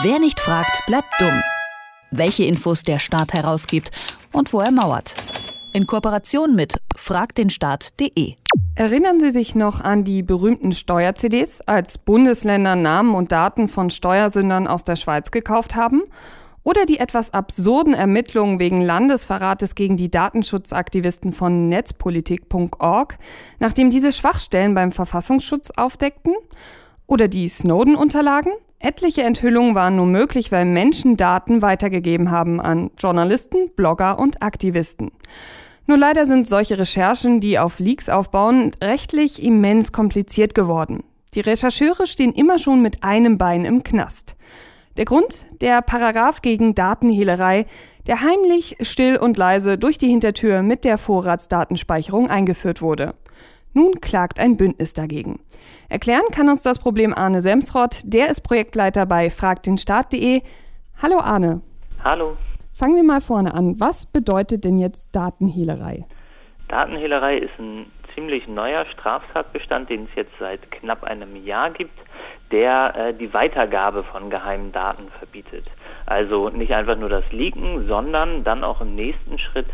Wer nicht fragt, bleibt dumm. Welche Infos der Staat herausgibt und wo er mauert. In Kooperation mit fragdenstaat.de. Erinnern Sie sich noch an die berühmten Steuer-CDs, als Bundesländer Namen und Daten von Steuersündern aus der Schweiz gekauft haben? Oder die etwas absurden Ermittlungen wegen Landesverrates gegen die Datenschutzaktivisten von netzpolitik.org, nachdem diese Schwachstellen beim Verfassungsschutz aufdeckten? Oder die Snowden-Unterlagen? Etliche Enthüllungen waren nur möglich, weil Menschen Daten weitergegeben haben an Journalisten, Blogger und Aktivisten. Nur leider sind solche Recherchen, die auf Leaks aufbauen, rechtlich immens kompliziert geworden. Die Rechercheure stehen immer schon mit einem Bein im Knast. Der Grund? Der Paragraph gegen Datenhehlerei, der heimlich, still und leise durch die Hintertür mit der Vorratsdatenspeicherung eingeführt wurde. Nun klagt ein Bündnis dagegen. Erklären kann uns das Problem Arne Semsrott, der ist Projektleiter bei fragdenstaat.de. Hallo Arne. Hallo. Fangen wir mal vorne an. Was bedeutet denn jetzt Datenhehlerei? Datenhehlerei ist ein ziemlich neuer Straftatbestand, den es jetzt seit knapp einem Jahr gibt, der äh, die Weitergabe von geheimen Daten verbietet. Also nicht einfach nur das Leaken, sondern dann auch im nächsten Schritt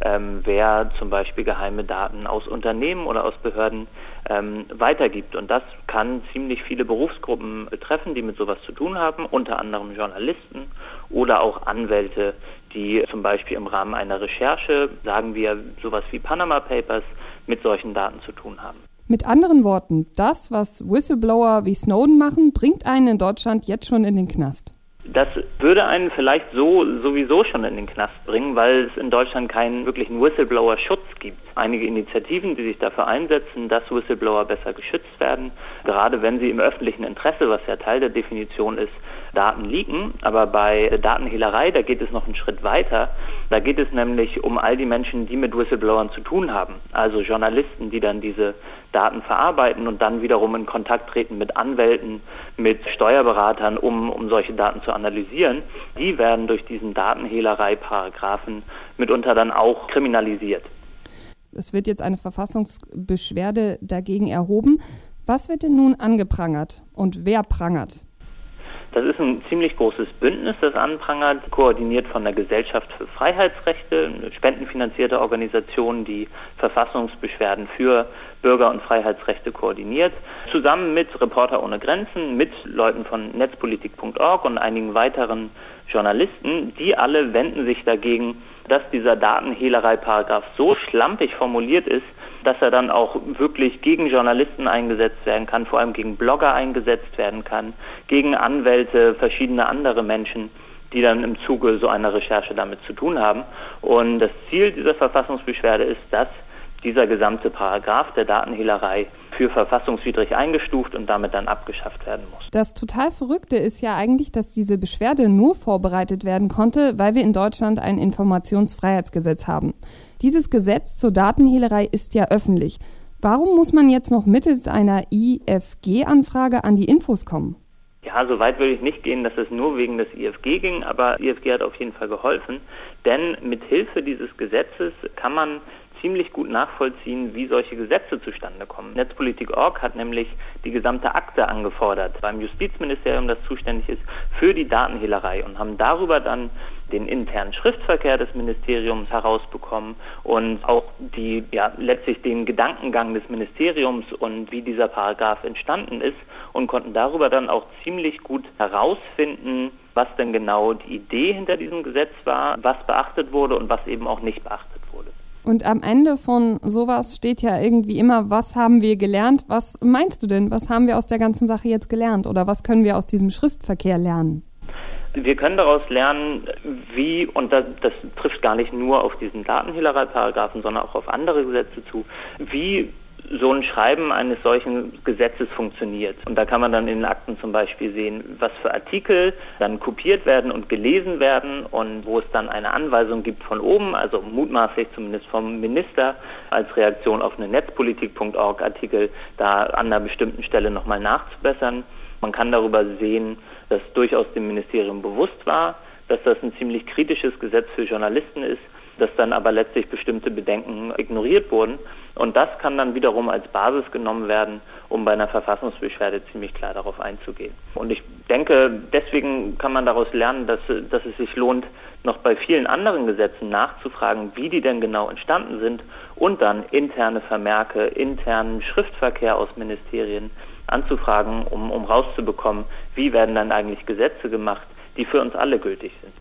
ähm, wer zum Beispiel geheime Daten aus Unternehmen oder aus Behörden ähm, weitergibt. Und das kann ziemlich viele Berufsgruppen betreffen, die mit sowas zu tun haben, unter anderem Journalisten oder auch Anwälte, die zum Beispiel im Rahmen einer Recherche, sagen wir sowas wie Panama Papers, mit solchen Daten zu tun haben. Mit anderen Worten, das, was Whistleblower wie Snowden machen, bringt einen in Deutschland jetzt schon in den Knast. Das würde einen vielleicht so sowieso schon in den Knast bringen, weil es in Deutschland keinen wirklichen Whistleblower-Schutz gibt. Einige Initiativen, die sich dafür einsetzen, dass Whistleblower besser geschützt werden, gerade wenn sie im öffentlichen Interesse, was ja Teil der Definition ist, Daten leaken. Aber bei Datenhehlerei, da geht es noch einen Schritt weiter. Da geht es nämlich um all die Menschen, die mit Whistleblowern zu tun haben. Also Journalisten, die dann diese Daten verarbeiten und dann wiederum in Kontakt treten mit Anwälten, mit Steuerberatern, um, um solche Daten zu analysieren. Die werden durch diesen Datenhehlerei-Paragraphen mitunter dann auch kriminalisiert. Es wird jetzt eine Verfassungsbeschwerde dagegen erhoben. Was wird denn nun angeprangert und wer prangert? Das ist ein ziemlich großes Bündnis, das anprangert, koordiniert von der Gesellschaft für Freiheitsrechte, eine spendenfinanzierte Organisation, die Verfassungsbeschwerden für Bürger- und Freiheitsrechte koordiniert, zusammen mit Reporter ohne Grenzen, mit Leuten von netzpolitik.org und einigen weiteren Journalisten. Die alle wenden sich dagegen, dass dieser Datenhehlerei-Paragraph so schlampig formuliert ist, dass er dann auch wirklich gegen Journalisten eingesetzt werden kann, vor allem gegen Blogger eingesetzt werden kann, gegen Anwälte, verschiedene andere Menschen, die dann im Zuge so einer Recherche damit zu tun haben. Und das Ziel dieser Verfassungsbeschwerde ist, dass dieser gesamte Paragraph der Datenhehlerei für verfassungswidrig eingestuft und damit dann abgeschafft werden muss. Das total Verrückte ist ja eigentlich, dass diese Beschwerde nur vorbereitet werden konnte, weil wir in Deutschland ein Informationsfreiheitsgesetz haben. Dieses Gesetz zur Datenhehlerei ist ja öffentlich. Warum muss man jetzt noch mittels einer IFG-Anfrage an die Infos kommen? Ja, so weit würde ich nicht gehen, dass es nur wegen des IFG ging, aber IFG hat auf jeden Fall geholfen, denn mit Hilfe dieses Gesetzes kann man ziemlich gut nachvollziehen, wie solche Gesetze zustande kommen. Netzpolitik.org hat nämlich die gesamte Akte angefordert beim Justizministerium, das zuständig ist für die Datenhehlerei und haben darüber dann den internen Schriftverkehr des Ministeriums herausbekommen und auch die, ja, letztlich den Gedankengang des Ministeriums und wie dieser Paragraph entstanden ist und konnten darüber dann auch ziemlich gut herausfinden, was denn genau die Idee hinter diesem Gesetz war, was beachtet wurde und was eben auch nicht beachtet wurde. Und am Ende von sowas steht ja irgendwie immer, was haben wir gelernt? Was meinst du denn? Was haben wir aus der ganzen Sache jetzt gelernt? Oder was können wir aus diesem Schriftverkehr lernen? Wir können daraus lernen, wie, und das, das trifft gar nicht nur auf diesen Datenhehlerei-Paragraphen, sondern auch auf andere Gesetze zu, wie so ein Schreiben eines solchen Gesetzes funktioniert. Und da kann man dann in den Akten zum Beispiel sehen, was für Artikel dann kopiert werden und gelesen werden und wo es dann eine Anweisung gibt von oben, also mutmaßlich zumindest vom Minister als Reaktion auf eine Netzpolitik.org Artikel, da an einer bestimmten Stelle nochmal nachzubessern. Man kann darüber sehen, dass durchaus dem Ministerium bewusst war, dass das ein ziemlich kritisches Gesetz für Journalisten ist, dass dann aber letztlich bestimmte Bedenken ignoriert wurden Und das kann dann wiederum als Basis genommen werden, um bei einer Verfassungsbeschwerde ziemlich klar darauf einzugehen. Und ich denke, deswegen kann man daraus lernen, dass, dass es sich lohnt, noch bei vielen anderen Gesetzen nachzufragen, wie die denn genau entstanden sind und dann interne Vermerke, internen Schriftverkehr aus Ministerien anzufragen, um, um rauszubekommen, wie werden dann eigentlich Gesetze gemacht, die für uns alle gültig sind.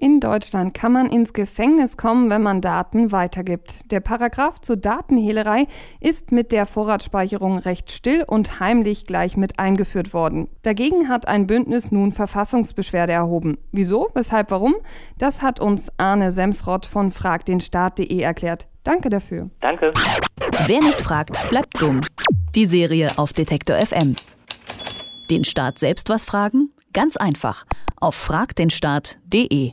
In Deutschland kann man ins Gefängnis kommen, wenn man Daten weitergibt. Der Paragraph zur Datenhehlerei ist mit der Vorratsspeicherung recht still und heimlich gleich mit eingeführt worden. Dagegen hat ein Bündnis nun Verfassungsbeschwerde erhoben. Wieso, weshalb, warum? Das hat uns Arne Semsrott von fragdenstaat.de erklärt. Danke dafür. Danke. Wer nicht fragt, bleibt dumm. Die Serie auf Detektor FM. Den Staat selbst was fragen? Ganz einfach. Auf fragdenstaat.de.